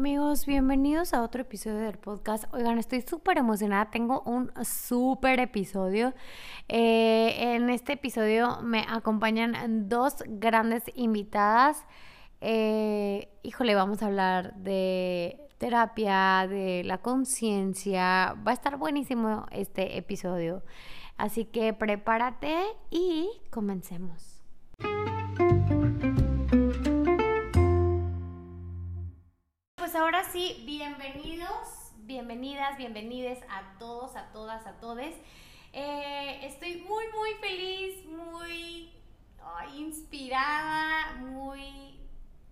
Amigos, bienvenidos a otro episodio del podcast. Oigan, estoy súper emocionada, tengo un súper episodio. Eh, en este episodio me acompañan dos grandes invitadas. Eh, híjole, vamos a hablar de terapia, de la conciencia. Va a estar buenísimo este episodio. Así que prepárate y comencemos. Pues ahora sí, bienvenidos, bienvenidas, bienvenides a todos, a todas, a todes. Eh, estoy muy, muy feliz, muy inspirada, muy,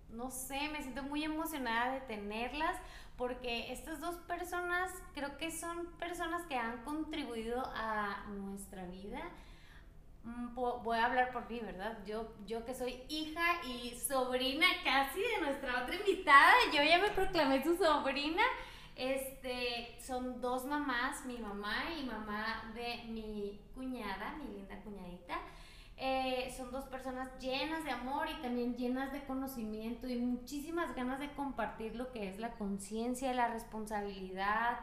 no sé, me siento muy emocionada de tenerlas porque estas dos personas creo que son personas que han contribuido a nuestra vida voy a hablar por mí, ¿verdad? Yo, yo que soy hija y sobrina casi de nuestra otra invitada, yo ya me proclamé su sobrina. Este, son dos mamás, mi mamá y mamá de mi cuñada, mi linda cuñadita. Eh, son dos personas llenas de amor y también llenas de conocimiento y muchísimas ganas de compartir lo que es la conciencia, la responsabilidad,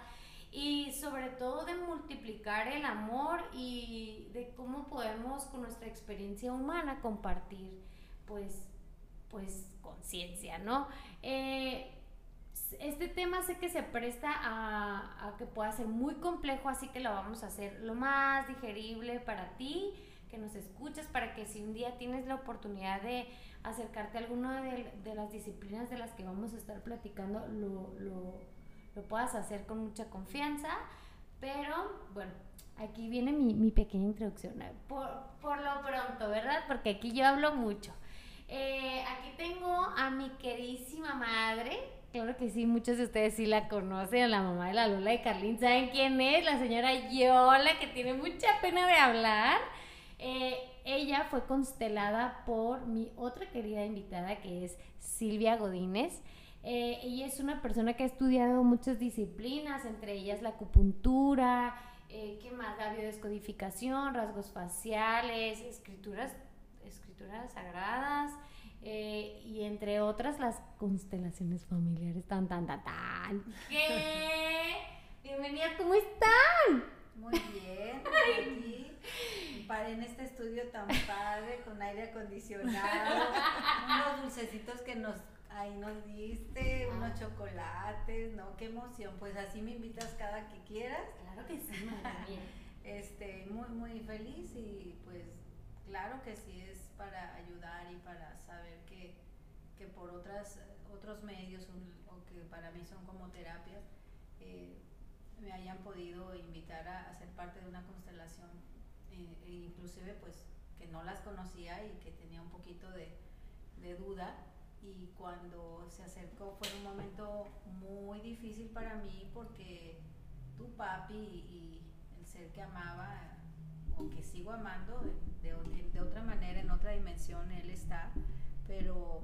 y sobre todo de multiplicar el amor y de cómo podemos con nuestra experiencia humana compartir pues pues conciencia, ¿no? Eh, este tema sé que se presta a, a, que pueda ser muy complejo, así que lo vamos a hacer lo más digerible para ti, que nos escuches, para que si un día tienes la oportunidad de acercarte a alguna de, de las disciplinas de las que vamos a estar platicando, lo, lo lo puedas hacer con mucha confianza. Pero bueno, aquí viene mi, pequeña introducción. Por, lo pronto, ¿verdad? Porque aquí yo hablo mucho. Eh, aquí tengo a mi queridísima madre. Claro que sí, muchos de ustedes sí la conocen, la mamá de la Lola de Carlín. ¿Saben quién es? La señora Yola, que tiene mucha pena de hablar. Eh, ella fue constelada por mi otra querida invitada, que es Silvia Godínez. Eh, ella es una persona que ha estudiado muchas disciplinas, entre ellas la acupuntura, eh, ¿qué más? La biodescodificación, rasgos faciales, escrituras, escrituras sagradas, eh, y entre otras las constelaciones familiares, tan, tan, tan, tan. ¿Qué? Bienvenida, ¿cómo están? Muy bien, aquí en este estudio tan padre, con aire acondicionado, unos dulcecitos que nos ahí nos diste unos ah. chocolates, ¿no? Qué emoción. Pues así me invitas cada que quieras. Claro que sí, Este, muy, muy feliz y pues claro que sí es para ayudar y para saber que, que por otras, otros medios o que para mí son como terapias, eh, me hayan podido invitar a, ser parte de una constelación, eh, e inclusive pues que no las conocía y que tenía un poquito de, de duda y cuando se acercó fue un momento muy difícil para mí porque tu papi y, el ser que amaba o que sigo amando de, otra manera, en otra dimensión, él está, pero,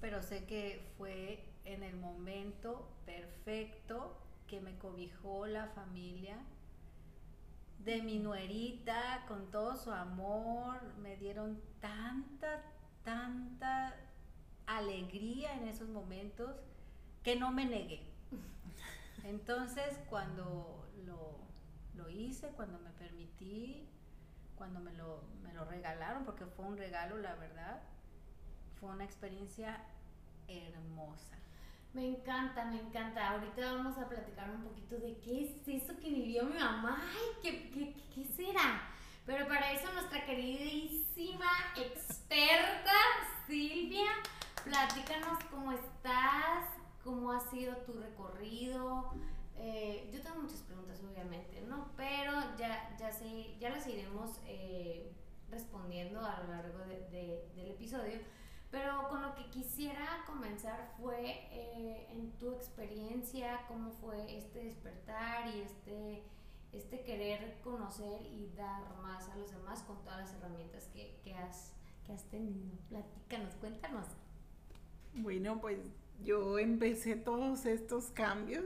pero sé que fue en el momento perfecto que me cobijó la familia de mi nuerita con todo su amor, me dieron tanta, tanta alegría en esos momentos que no me negué. Entonces, cuando lo, hice, cuando me permití, cuando me lo, me lo regalaron, porque fue un regalo, la verdad, fue una experiencia hermosa. Me encanta, me encanta. Ahorita vamos a platicar un poquito de qué es eso que vivió mi mamá. Ay, ¿qué, qué, qué será? Pero para eso nuestra queridísima experta Silvia Platícanos cómo estás, cómo ha sido tu recorrido. Eh, yo tengo muchas preguntas, obviamente, ¿no? Pero ya, ya, sé, ya las iremos eh, respondiendo a lo largo del episodio. Pero con lo que quisiera comenzar fue eh, en tu experiencia, cómo fue este despertar y este, este querer conocer y dar más a los demás con todas las herramientas que, que, has, que has tenido. Platícanos, cuéntanos. Bueno, pues yo empecé todos estos cambios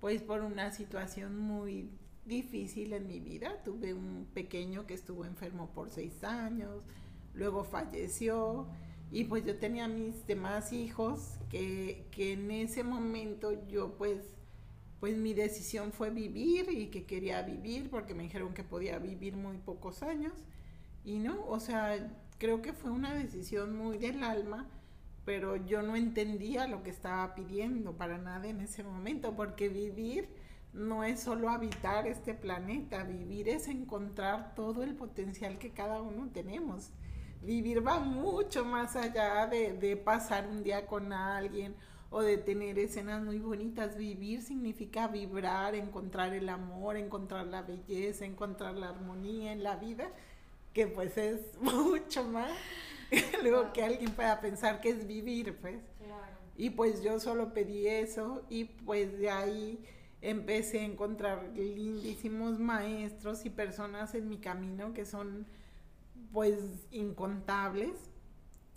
pues por una situación muy difícil en mi vida. Tuve un pequeño que estuvo enfermo por seis años, luego falleció Y pues yo tenía mis demás hijos que, que en ese momento yo pues, pues mi decisión fue vivir y que quería vivir porque me dijeron que podía vivir muy pocos años. Y no, o sea, creo que fue una decisión muy del alma, pero yo no entendía lo que estaba pidiendo para nada en ese momento, porque vivir no es solo habitar este planeta, vivir es encontrar todo el potencial que cada uno tenemos. Vivir va mucho más allá de, pasar un día con alguien o de tener escenas muy bonitas. Vivir significa vibrar, encontrar el amor, encontrar la belleza, encontrar la armonía en la vida, que pues es mucho más luego que alguien pueda pensar que es vivir, pues. Y pues yo solo pedí eso y pues de ahí empecé a encontrar lindísimos maestros y personas en mi camino que son pues incontables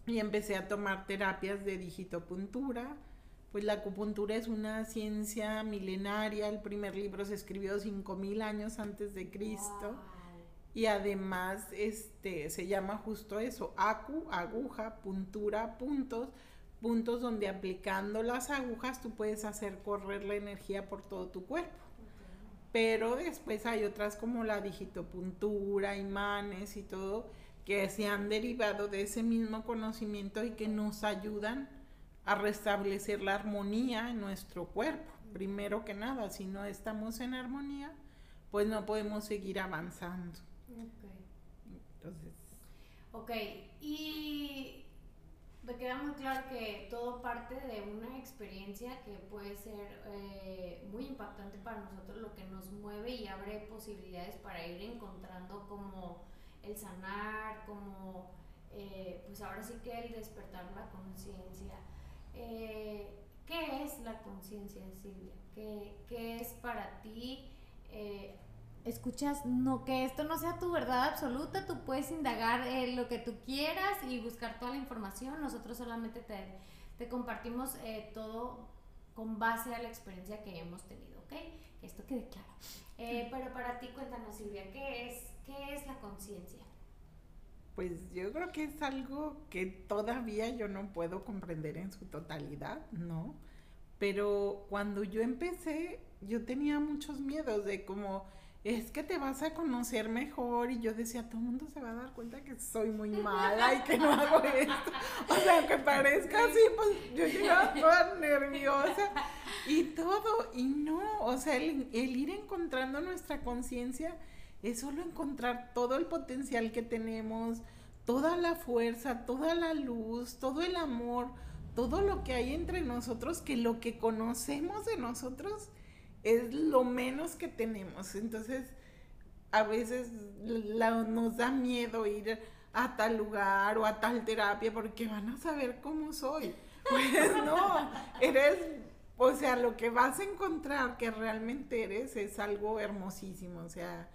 y empecé a tomar terapias de digitopuntura. Pues la acupuntura es una ciencia milenaria, el primer libro se escribió 5000 años antes de Cristo. Y además este se llama justo eso, acu, aguja, puntura, puntos puntos donde aplicando las agujas tú puedes hacer correr la energía por todo tu cuerpo. Pero después hay otras como la digitopuntura, imanes y todo que se han derivado de ese mismo conocimiento y que nos ayudan a restablecer la armonía en nuestro cuerpo. Primero que nada, si no estamos en armonía, pues no podemos seguir avanzando. Entonces. Ok, y me queda muy claro que todo parte de una experiencia que puede ser eh, muy impactante para nosotros, lo que nos mueve y abre posibilidades para ir encontrando como el sanar, como eh, pues ahora sí que el despertar la conciencia. Eh, ¿Qué es la conciencia, Silvia? ¿Qué, ¿Qué, es para ti? Escuchas, no que esto no sea tu verdad absoluta, tú puedes indagar eh, lo que tú quieras y buscar toda la información, nosotros solamente te, te compartimos eh, todo con base a la experiencia que hemos tenido, ¿ok? Que esto quede claro. Eh, pero para ti, cuéntanos, Silvia, ¿qué es, qué es la conciencia? Pues yo creo que es algo que todavía yo no puedo comprender en su totalidad, ¿no? Pero cuando yo empecé, yo tenía muchos miedos de como es que te vas a conocer mejor y yo decía, todo el mundo se va a dar cuenta que soy muy mala y que no hago esto. O sea, aunque parezca así, pues yo llegaba toda nerviosa y todo. Y no, o sea, el, el ir encontrando nuestra conciencia es solo encontrar todo el potencial que tenemos, toda la fuerza, toda la luz, todo el amor, todo lo que hay entre nosotros, que lo que conocemos de nosotros es lo menos que tenemos. Entonces, a veces nos da miedo ir a tal lugar o a tal terapia porque van a saber cómo soy. Pues no, eres, o sea, lo que vas a encontrar que realmente eres es algo hermosísimo. O sea,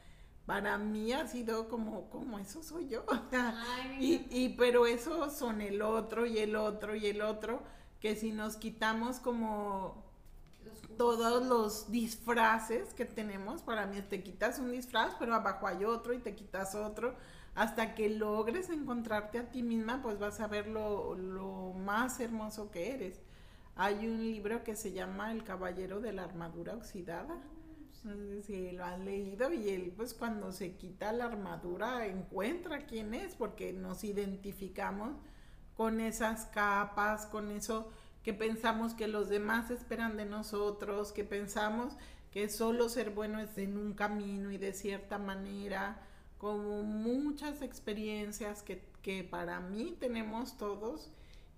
para mí ha sido como, como eso soy yo. y, y, pero eso son el otro y el otro y el otro, que si nos quitamos como todos los disfraces que tenemos. Para mí te quitas un disfraz, pero abajo hay otro y te quitas otro. Hasta que logres encontrarte a ti misma, pues vas a ver lo, lo más hermoso que eres. Hay un libro que se llama El Caballero de la Armadura Oxidada. No si lo han leído y él pues cuando se quita la armadura encuentra quién es porque nos identificamos con esas capas, con eso que pensamos que los demás esperan de nosotros, que pensamos que solo ser bueno es en un camino y de cierta manera, como muchas experiencias que, que para mí tenemos todos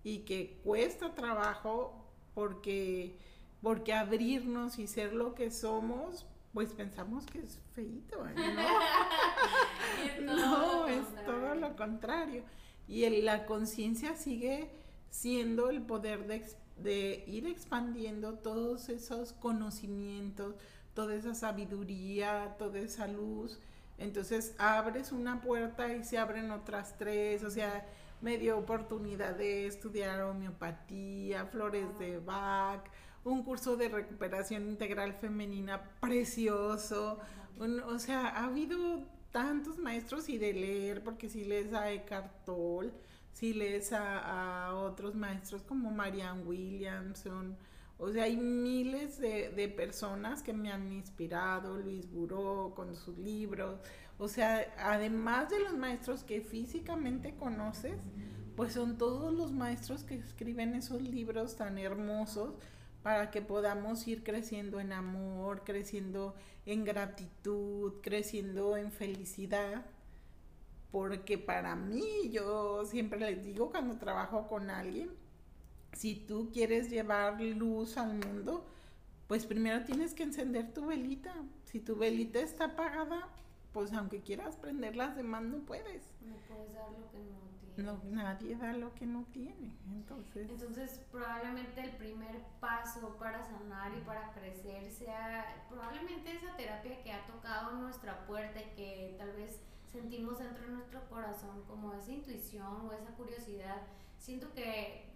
y que cuesta trabajo porque, porque abrirnos y ser lo que somos, pues pensamos que es feito, ¿no? no, es todo lo contrario. Y la conciencia sigue siendo el poder de, de ir expandiendo todos esos conocimientos, toda esa sabiduría, toda esa luz. Entonces abres una puerta y se abren otras tres, o sea, me dio oportunidad de estudiar homeopatía, flores de Bach, un curso de recuperación integral femenina precioso. o sea, ha habido tantos maestros y de leer, porque si lees a Eckhart Tolle, si lees a, a otros maestros como Marianne Williamson, o sea, hay miles de, de, personas que me han inspirado, Luis Buró con sus libros, o sea, además de los maestros que físicamente conoces, pues son todos los maestros que escriben esos libros tan hermosos para que podamos ir creciendo en amor, creciendo en gratitud, creciendo en felicidad. Porque para mí, yo siempre les digo cuando trabajo con alguien, si tú quieres llevar luz al mundo, pues primero tienes que encender tu velita. Si tu velita está apagada, pues aunque quieras prender las demás no puedes. No puedes dar lo que no no, nadie da lo que no tiene. Entonces. Entonces, probablemente el primer paso para sanar y para crecer sea probablemente esa terapia que ha tocado nuestra puerta y que tal vez sentimos dentro de nuestro corazón como esa intuición o esa curiosidad. Siento que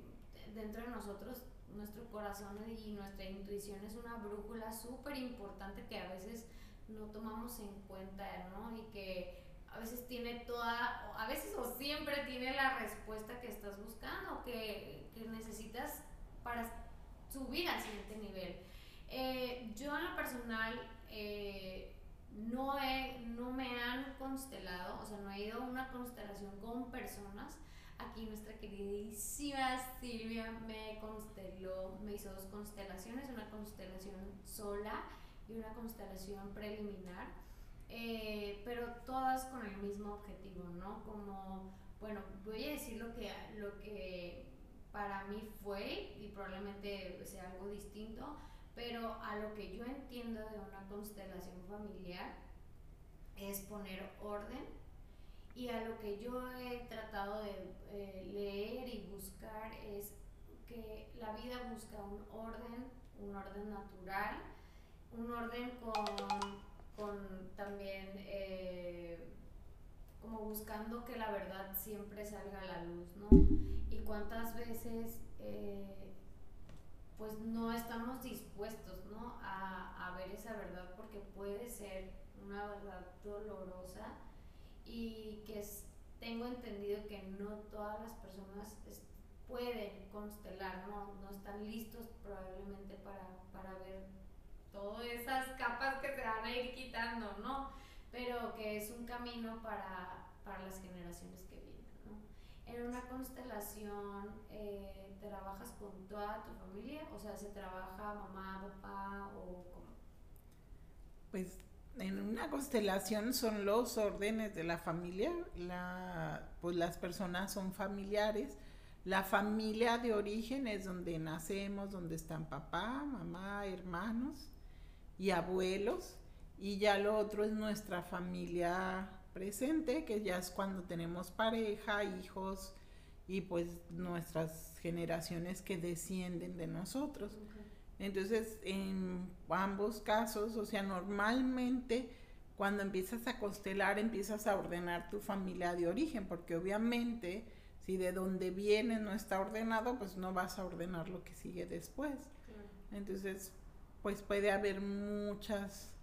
dentro de nosotros nuestro corazón y nuestra intuición es una brújula súper importante que a veces no tomamos en cuenta, ¿no? Y que a veces tiene toda, a veces o siempre tiene la respuesta que estás buscando, que, que necesitas para subir al siguiente nivel. Eh, yo en lo personal eh, no, he, no me han constelado, o sea, no he ido a una constelación con personas. Aquí nuestra queridísima Silvia me consteló, me hizo dos constelaciones, una constelación sola y una constelación preliminar eh, pero todas con el mismo objetivo, ¿no? Como, bueno, voy a decir lo que, lo que para mí fue y probablemente sea algo distinto, pero a lo que yo entiendo de una constelación familiar es poner orden y a lo que yo he tratado de eh, leer y buscar es que la vida busca un orden, un orden natural, un orden con con también eh, como buscando que la verdad siempre salga a la luz, ¿no? Y cuántas veces eh, pues no estamos dispuestos, ¿no? A, a, ver esa verdad porque puede ser una verdad dolorosa y que es, tengo entendido que no todas las personas pueden constelar, ¿no? No están listos probablemente para, para ver todas esas capas que se van a ir quitando, ¿no? Pero que es un camino para, para las generaciones que vienen, ¿no? En una constelación, eh, ¿trabajas con toda tu familia? O sea, ¿se trabaja mamá, papá o cómo? Pues en una constelación son los órdenes de la familia, la, pues las personas son familiares, la familia de origen es donde nacemos, donde están papá, mamá, hermanos, y abuelos. Y ya lo otro es nuestra familia presente, que ya es cuando tenemos pareja, hijos y pues nuestras generaciones que descienden de nosotros. Entonces, en ambos casos, o sea, normalmente cuando empiezas a constelar, empiezas a ordenar tu familia de origen, porque obviamente si de donde viene no está ordenado, pues no vas a ordenar lo que sigue después. Entonces, pues puede haber muchas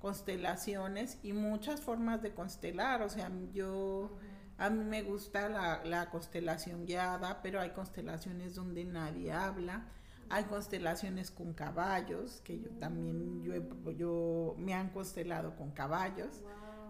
constelaciones y muchas formas de constelar. O sea, yo, a mí me gusta la, constelación guiada, pero hay constelaciones donde nadie habla. Hay constelaciones con caballos, que yo también, yo, yo me han constelado con caballos.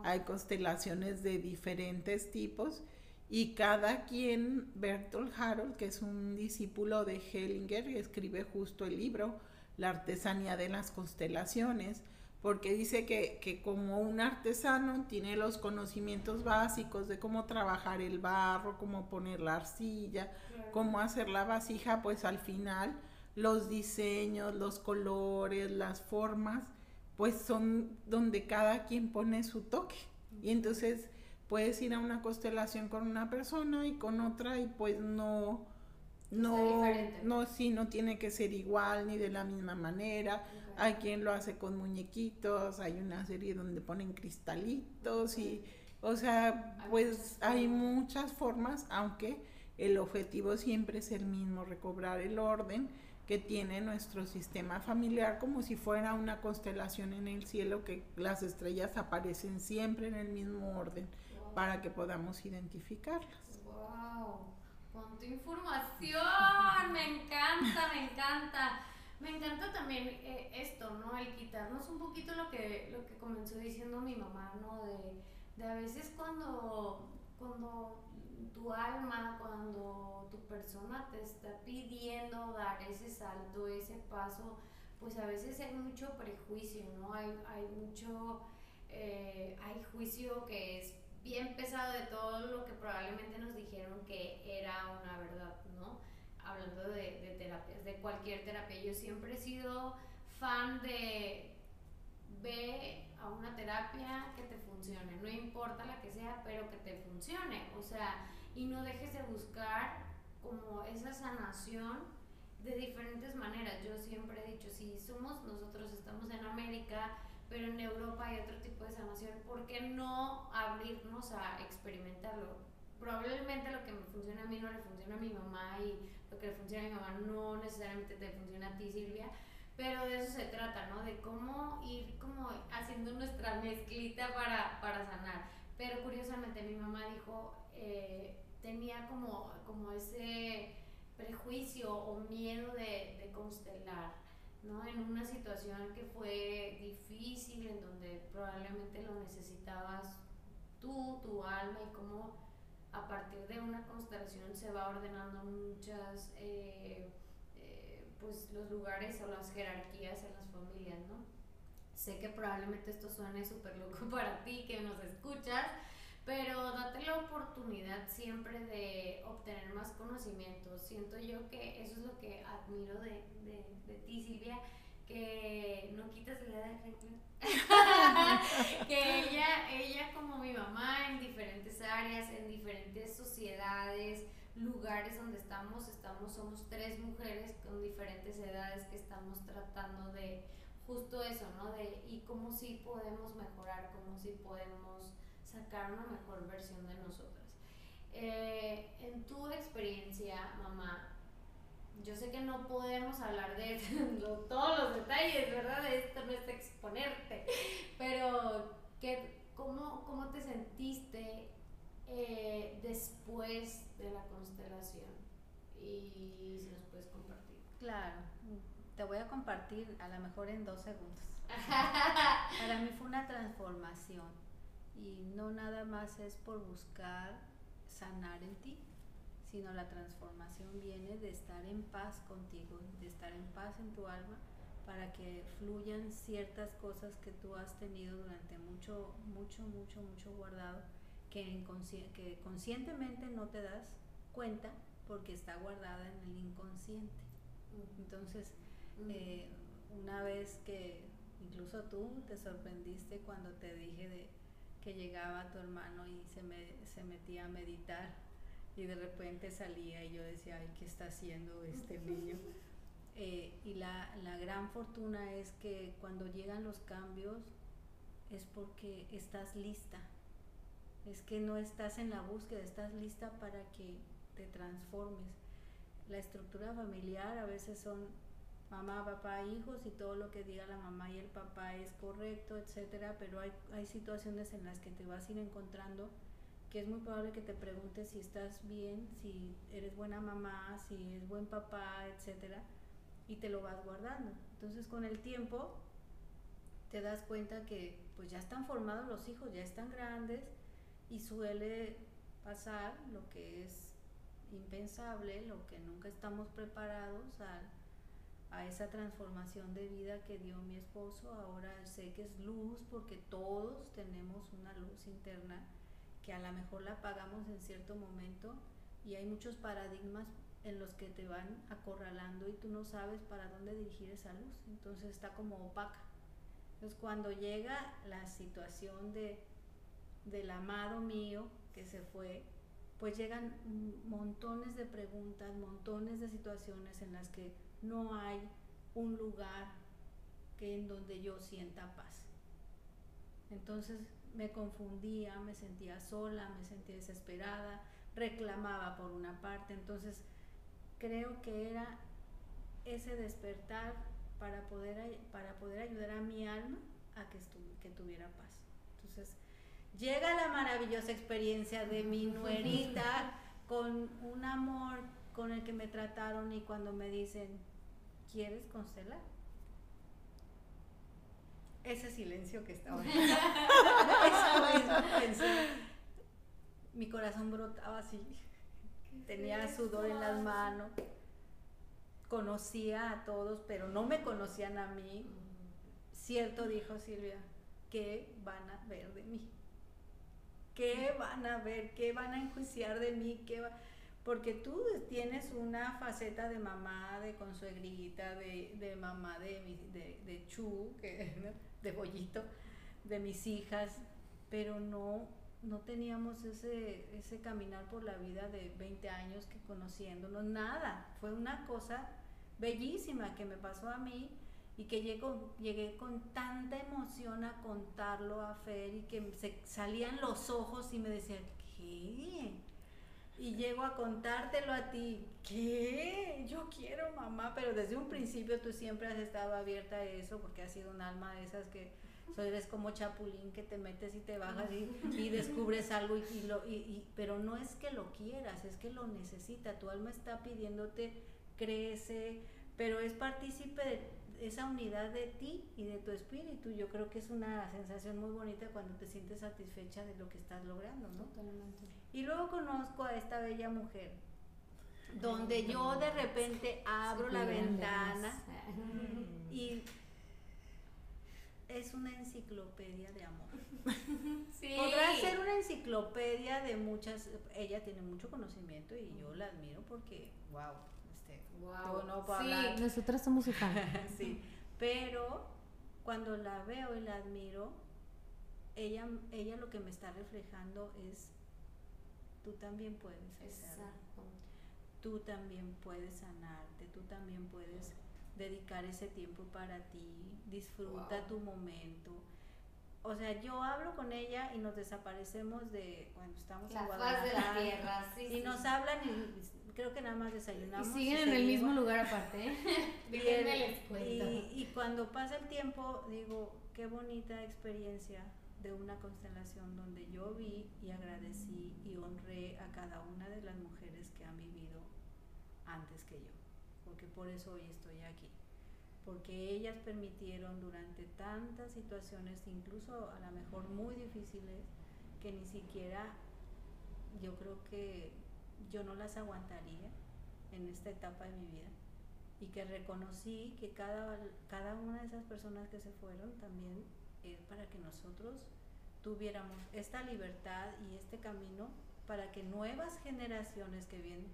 Hay constelaciones de diferentes tipos y cada quien, Bertolt Harold, que es un discípulo de Hellinger, escribe justo el libro, la artesanía de las constelaciones, porque dice que, como un artesano tiene los conocimientos básicos de cómo trabajar el barro, cómo poner la arcilla, cómo hacer la vasija, pues al final los diseños, los colores, las formas, pues son donde cada quien pone su toque. Y entonces puedes ir a una constelación con una persona y con otra y pues no no, no, sí, no tiene que ser igual ni de la misma manera. Hay quien lo hace con muñequitos, hay una serie donde ponen cristalitos y, o sea, pues hay muchas formas, aunque el objetivo siempre es el mismo, recobrar el orden que tiene nuestro sistema familiar como si fuera una constelación en el cielo que las estrellas aparecen siempre en el mismo orden para que podamos identificarlas. Wow. tu información. Me encanta, me encanta. Me encanta también eh, esto, ¿no? El quitarnos un poquito lo que, lo que comenzó diciendo mi mamá, ¿no? De, de a veces cuando, cuando tu alma, cuando tu persona te está pidiendo dar ese salto, ese paso, pues a veces hay mucho prejuicio, ¿no? Hay, hay mucho, eh, hay juicio que es bien pesado de todo lo que probablemente nos dijeron que era una verdad, ¿no? Hablando de, de terapias, de cualquier terapia. Yo siempre he sido fan de ve a una terapia que te funcione, no importa la que sea, pero que te funcione, o sea, y no dejes de buscar como esa sanación de diferentes maneras. Yo siempre he dicho, si somos nosotros, estamos en América, pero en Europa hay otro tipo de sanación, ¿por qué no abrirnos a experimentarlo? Probablemente lo que me funciona a mí no le funciona a mi mamá y lo que le funciona a mi mamá no necesariamente te funciona a ti, Silvia, pero de eso se trata, ¿no? De cómo ir como haciendo nuestra mezclita para, para sanar. Pero curiosamente mi mamá dijo, eh, tenía como, como ese prejuicio o miedo de, de constelar, ¿no? En una situación que fue difícil, en donde probablemente lo necesitabas tú, tu alma, y cómo a partir de una constelación se va ordenando muchas, eh, eh, pues los lugares o las jerarquías en las familias, ¿no? Sé que probablemente esto suene súper loco para ti que nos escuchas, pero date la oportunidad siempre de obtener más conocimientos. Siento yo que eso es lo que admiro de, de, de ti, Silvia, que no quitas la edad de que ella, ella como mi mamá en diferentes áreas, en diferentes sociedades, lugares donde estamos, estamos, somos tres mujeres con diferentes edades que estamos tratando de justo eso, ¿no? De y cómo sí podemos mejorar, cómo sí podemos sacar una mejor versión de nosotras. Eh, en tu experiencia, mamá, yo sé que no podemos hablar de todos los detalles, ¿verdad? Esto no es exponerte, pero ¿qué, cómo, ¿cómo te sentiste eh, después de la constelación? Y si nos puedes compartir. Claro, te voy a compartir a lo mejor en dos segundos. Para mí fue una transformación y no nada más es por buscar sanar en ti, sino la transformación viene de estar en paz contigo, de estar en paz en tu alma para que fluyan ciertas cosas que tú has tenido durante mucho, mucho, mucho, mucho guardado, que, que conscientemente no te das cuenta porque está guardada en el inconsciente. Entonces, eh, una vez que incluso tú te sorprendiste cuando te dije de que llegaba tu hermano y se, me, se metía a meditar y de repente salía y yo decía, ay, ¿qué está haciendo este niño? Eh, y la, la gran fortuna es que cuando llegan los cambios es porque estás lista, es que no estás en la búsqueda, estás lista para que te transformes. La estructura familiar a veces son mamá, papá, hijos y todo lo que diga la mamá y el papá es correcto, etcétera, pero hay, hay situaciones en las que te vas a ir encontrando que es muy probable que te preguntes si estás bien, si eres buena mamá, si es buen papá, etcétera, y te lo vas guardando. Entonces, con el tiempo te das cuenta que pues ya están formados los hijos, ya están grandes y suele pasar lo que es impensable, lo que nunca estamos preparados a a esa transformación de vida que dio mi esposo. Ahora sé que es luz porque todos tenemos una luz interna que a lo mejor la apagamos en cierto momento y hay muchos paradigmas en los que te van acorralando y tú no sabes para dónde dirigir esa luz. Entonces está como opaca. Entonces cuando llega la situación de, del amado mío que se fue, pues llegan montones de preguntas, montones de situaciones en las que no hay un lugar que en donde yo sienta paz. Entonces me confundía, me sentía sola, me sentía desesperada, reclamaba por una parte, entonces creo que era ese despertar para poder, para poder ayudar a mi alma a que, que tuviera paz. Entonces llega la maravillosa experiencia de mi nuerita con un amor con el que me trataron y cuando me dicen, ¿quieres constelar? Ese silencio que estaba. Esa pensé, mi corazón brotaba así. Tenía sudor en las manos. Conocía a todos, pero no me conocían a mí. Cierto, dijo Silvia, ¿qué van a ver de mí? ¿Qué van a ver? ¿Qué van a enjuiciar de mí? ¿Qué va? Porque tú tienes una faceta de mamá, de consuegrita, de, de mamá de, de Chu, que, de Bollito, de mis hijas, pero no, no teníamos ese, ese caminar por la vida de 20 años que conociéndonos, nada. Fue una cosa bellísima que me pasó a mí y que llegué con tanta emoción a contarlo a Fer y que se salían los ojos y me decía, ¿qué? Y llego a contártelo a ti, ¿qué? Yo quiero mamá, pero desde un principio tú siempre has estado abierta a eso porque has sido un alma de esas que so, eres como chapulín que te metes y te bajas y, descubres algo y, y lo, y, y- pero no es que lo quieras, es que lo necesita, tu alma está pidiéndote, crece, pero es partícipe de esa unidad de ti y de tu espíritu. Yo creo que es una sensación muy bonita cuando te sientes satisfecha de lo que estás logrando, ¿no? Totalmente. Y luego conozco a esta bella mujer, donde yo de repente abro la ventana y es una enciclopedia de amor. Sí. Podrá ser una enciclopedia de muchas, ella tiene mucho conocimiento y yo la admiro porque, wow, este, Wow. no puedo sí, hablar. nosotras somos su fan. sí, pero cuando la veo y la admiro, ella, ella lo que me está reflejando es, tú también puedes hacerlo, Exacto. tú también puedes sanarte, tú también puedes dedicar ese tiempo para ti, disfruta Wow. tu momento. O sea, yo hablo con ella y nos desaparecemos de cuando estamos en La faz Guadalajara. de la tierra, sí. y sí, nos hablan y creo que nada más Y desayunamos. siguen en el mismo lugar aparte, ¿eh? Y, el- les cuento. y- y cuando pasa el tiempo, digo, qué bonita experiencia de una constelación donde yo vi y agradecí y honré a cada una de las mujeres que han vivido antes que yo, porque por eso hoy estoy aquí, porque ellas permitieron durante tantas situaciones, incluso a lo mejor muy difíciles, que ni siquiera yo creo que yo no las aguantaría en esta etapa de mi vida y que reconocí que cada, cada una de esas personas que se fueron también es para que nosotros tuviéramos esta libertad y este camino para que nuevas generaciones que vienen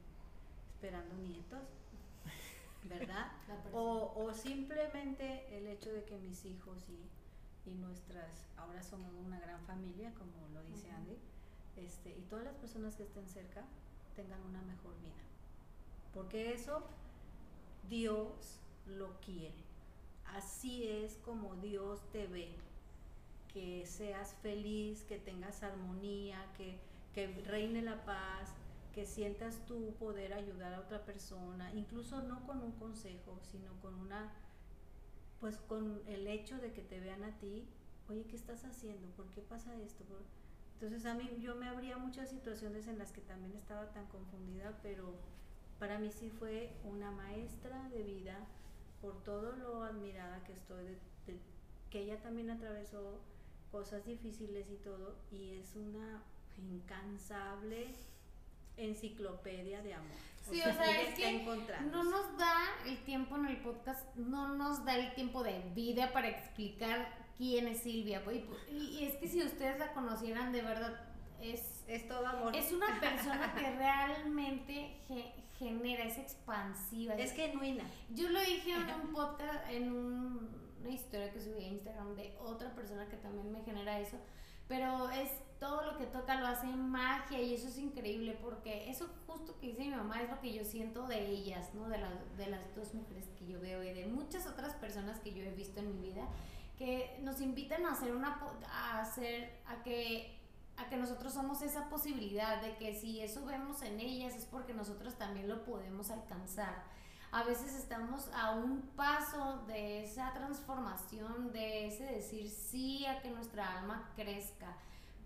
esperando nietos, ¿verdad? O, o simplemente el hecho de que mis hijos y, y nuestras, ahora somos una gran familia, como lo dice. Andy, este, y todas las personas que estén cerca tengan una mejor vida. Porque eso Dios lo quiere. Así es como Dios te ve. Que seas feliz, que tengas armonía, que, que reine la paz, que sientas tú poder ayudar a otra persona, incluso no con un consejo, sino con una, pues con el hecho de que te vean a ti, oye, ¿qué estás haciendo? ¿Por qué pasa esto? ¿Por-?" Entonces a mí yo me abría muchas situaciones en las que también estaba tan confundida, pero para mí sí fue una maestra de vida por todo lo admirada que estoy de, de- que ella también atravesó cosas difíciles y todo y es una incansable enciclopedia de amor. Sí, o sea, ella es está que. No nos da el tiempo en el podcast, no nos da el tiempo de vida para explicar quién es Silvia. pues, Y, y es que si ustedes la conocieran de verdad, es, es todo amor. es una persona que realmente ge- genera, es expansiva. Es genuina. Yo lo dije en un podcast, en un- una historia que subí a Instagram de otra persona que también me genera eso, pero es todo lo que toca lo hace magia y eso es increíble porque eso justo que dice mi mamá es lo que yo siento de ellas, ¿no? De, las de las dos mujeres que yo veo y de muchas otras personas que yo he visto en mi vida que nos invitan a hacer una a hacer a que a que nosotros somos esa posibilidad de que si eso vemos en ellas es porque nosotros también lo podemos alcanzar. A veces estamos a un paso de esa transformación, de ese decir sí a que nuestra alma crezca,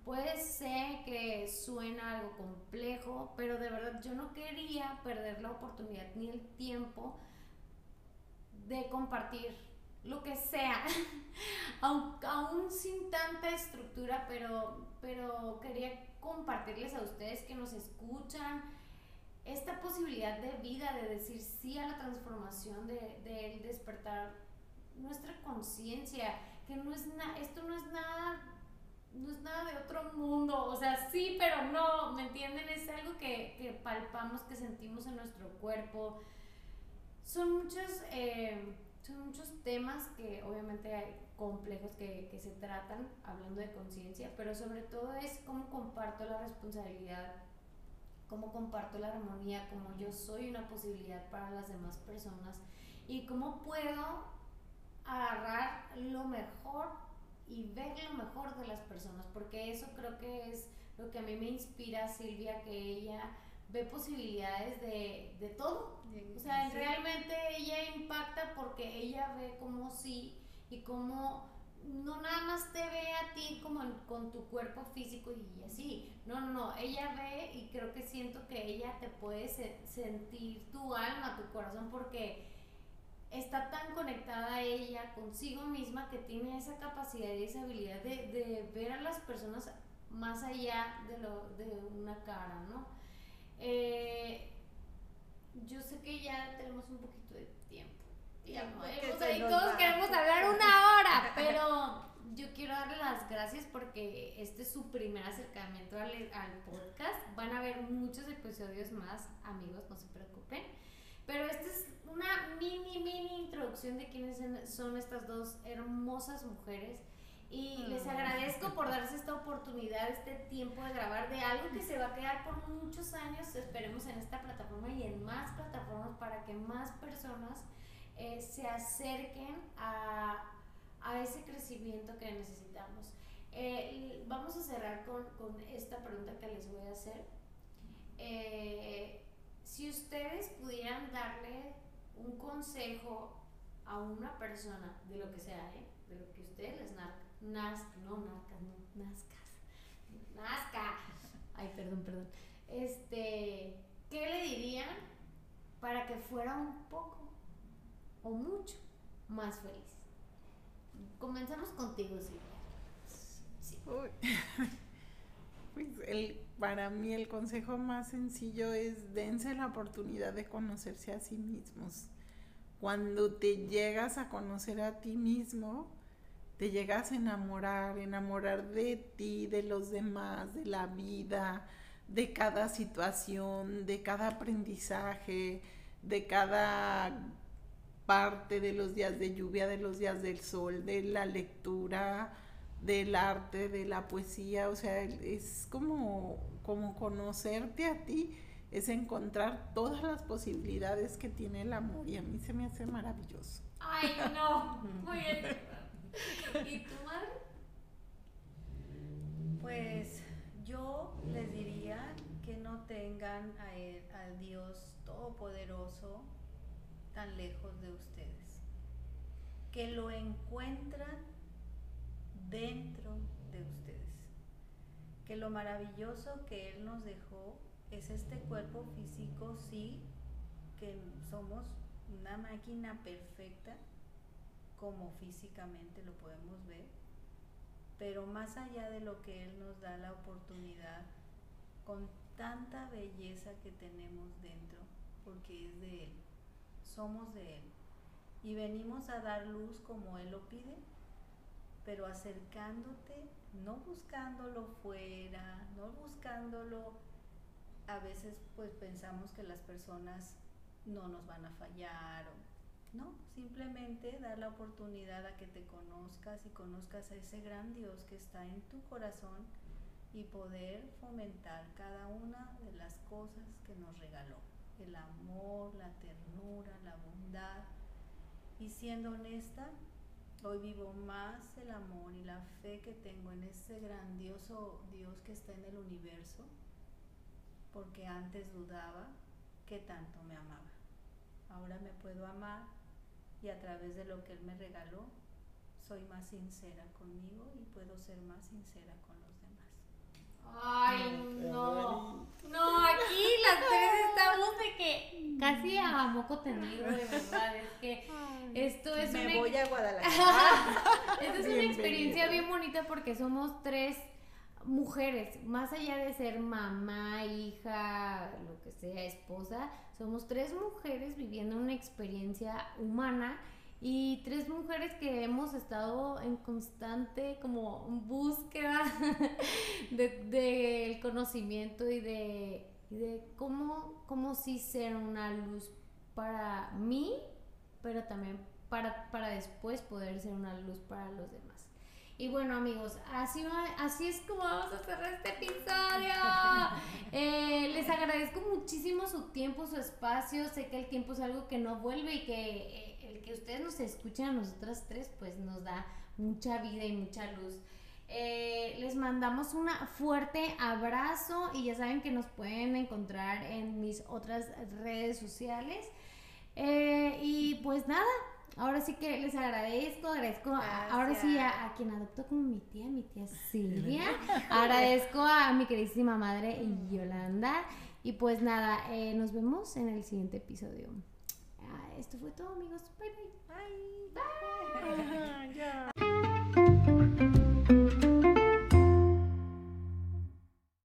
puede ser que suena algo complejo, pero de verdad yo no quería perder la oportunidad ni el tiempo de compartir lo que sea, aún, aún, sin tanta estructura, pero, pero quería compartirles a ustedes que nos escuchan esta posibilidad de vida, de decir sí a la transformación, de, de despertar nuestra conciencia, que no es nada, esto no es nada, no es nada de otro mundo, o sea, sí, pero no, ¿me entienden? Es algo que, que palpamos, que sentimos en nuestro cuerpo. Son muchos, eh, son muchos temas que obviamente hay complejos que, que se tratan hablando de conciencia, pero sobre todo es cómo comparto la responsabilidad, cómo comparto la armonía, cómo yo soy una posibilidad para las demás personas y cómo puedo agarrar lo mejor y ver lo mejor de las personas, porque eso creo que es lo que a mí me inspira Silvia, que ella ve posibilidades de, de todo. O sea, realmente ella impacta porque ella ve como sí y como no nada más te ve a ti como con tu cuerpo físico y así. No, no, no. Ella ve y creo que siento que ella te puede sentir tu alma, tu corazón, porque está tan conectada ella consigo misma que tiene esa capacidad y esa habilidad de, de ver a las personas más allá de, lo, de una cara, ¿no? Eh, yo sé que ya tenemos un poquito de tiempo. Y, todos queremos hablar una hora, pero yo quiero darle las gracias porque este es su primer acercamiento al, al podcast. Van a haber muchos episodios más, amigos, no se preocupen. Pero esta es una mini, mini introducción de quiénes son estas dos hermosas mujeres. Y les agradezco por darse esta oportunidad, este tiempo de grabar de algo que se va a quedar por muchos años, esperemos en esta plataforma y en más plataformas para que más personas eh, se acerquen a, a, ese crecimiento que necesitamos. Eh, vamos a cerrar con, con, esta pregunta que les voy a hacer. Eh, si ustedes pudieran darle un consejo a una persona de lo que sea, de lo que ustedes les nazca, no nazca, no, nazcas, nazca, ay, perdón, perdón, este, ¿qué le dirían para que fuera un poco o mucho más feliz? Comenzamos contigo, Silvia. Sí. Pues el, para mí el consejo más sencillo es dense la oportunidad de conocerse a sí mismos. Cuando te llegas a conocer a ti mismo, te llegas a enamorar, enamorar de ti, de los demás, de la vida, de cada situación, de cada aprendizaje, de cada parte de los días de lluvia, de los días del sol, de la lectura, del arte, de la poesía, o sea, es como, como conocerte a ti, es encontrar todas las posibilidades que tiene el amor y a mí se me hace maravilloso. Ay, no, muy bien. ¿Y tu madre? Pues yo les diría que no tengan a al Dios Todopoderoso tan lejos de ustedes, que lo encuentran dentro de ustedes. Que lo maravilloso que Él nos dejó es este cuerpo físico, sí, que somos una máquina perfecta, como físicamente lo podemos ver, pero más allá de lo que Él nos da la oportunidad, con tanta belleza que tenemos dentro, porque es de Él, somos de Él, y venimos a dar luz como Él lo pide, pero acercándote, no buscándolo fuera, no buscándolo, a veces pues pensamos que las personas no nos van a fallar, no, simplemente dar la oportunidad a que te conozcas y conozcas a ese gran Dios que está en tu corazón y poder fomentar cada una de las cosas que nos regaló, el amor, la ternura, la bondad, y siendo honesta, Hoy vivo más el amor y la fe que tengo en ese grandioso Dios que está en el universo, porque antes dudaba que tanto me amaba. Ahora me puedo amar y a través de lo que Él me regaló, soy más sincera conmigo y puedo ser más sincera con los demás. Ay, no. No, aquí las tres estamos de que casi a moco tendido, de verdad. Es que esto es Me una voy a Guadalajara. Esta es una experiencia bien bonita porque somos tres mujeres, más allá de ser mamá, hija, lo que sea, esposa, somos tres mujeres viviendo una experiencia humana y tres mujeres que hemos estado en constante como búsqueda del de, del conocimiento y de, y de cómo, cómo sí ser una luz para mí, pero también para, para después poder ser una luz para los demás. Y bueno amigos, así, va- así es como vamos a cerrar este episodio. Eh, les agradezco muchísimo su tiempo, su espacio. Sé que el tiempo es algo que no vuelve y que eh, el que ustedes nos escuchen a nosotras tres pues nos da mucha vida y mucha luz. Eh, les mandamos un fuerte abrazo y ya saben que nos pueden encontrar en mis otras redes sociales. Eh, y pues nada, Ahora sí que les agradezco, agradezco a, ahora sí a, quien adoptó como mi tía, mi tía Silvia. agradezco a mi queridísima madre Yolanda. Y pues nada, eh, nos vemos en el siguiente episodio. Ah, esto fue todo, amigos. Bye bye. Bye. bye. bye.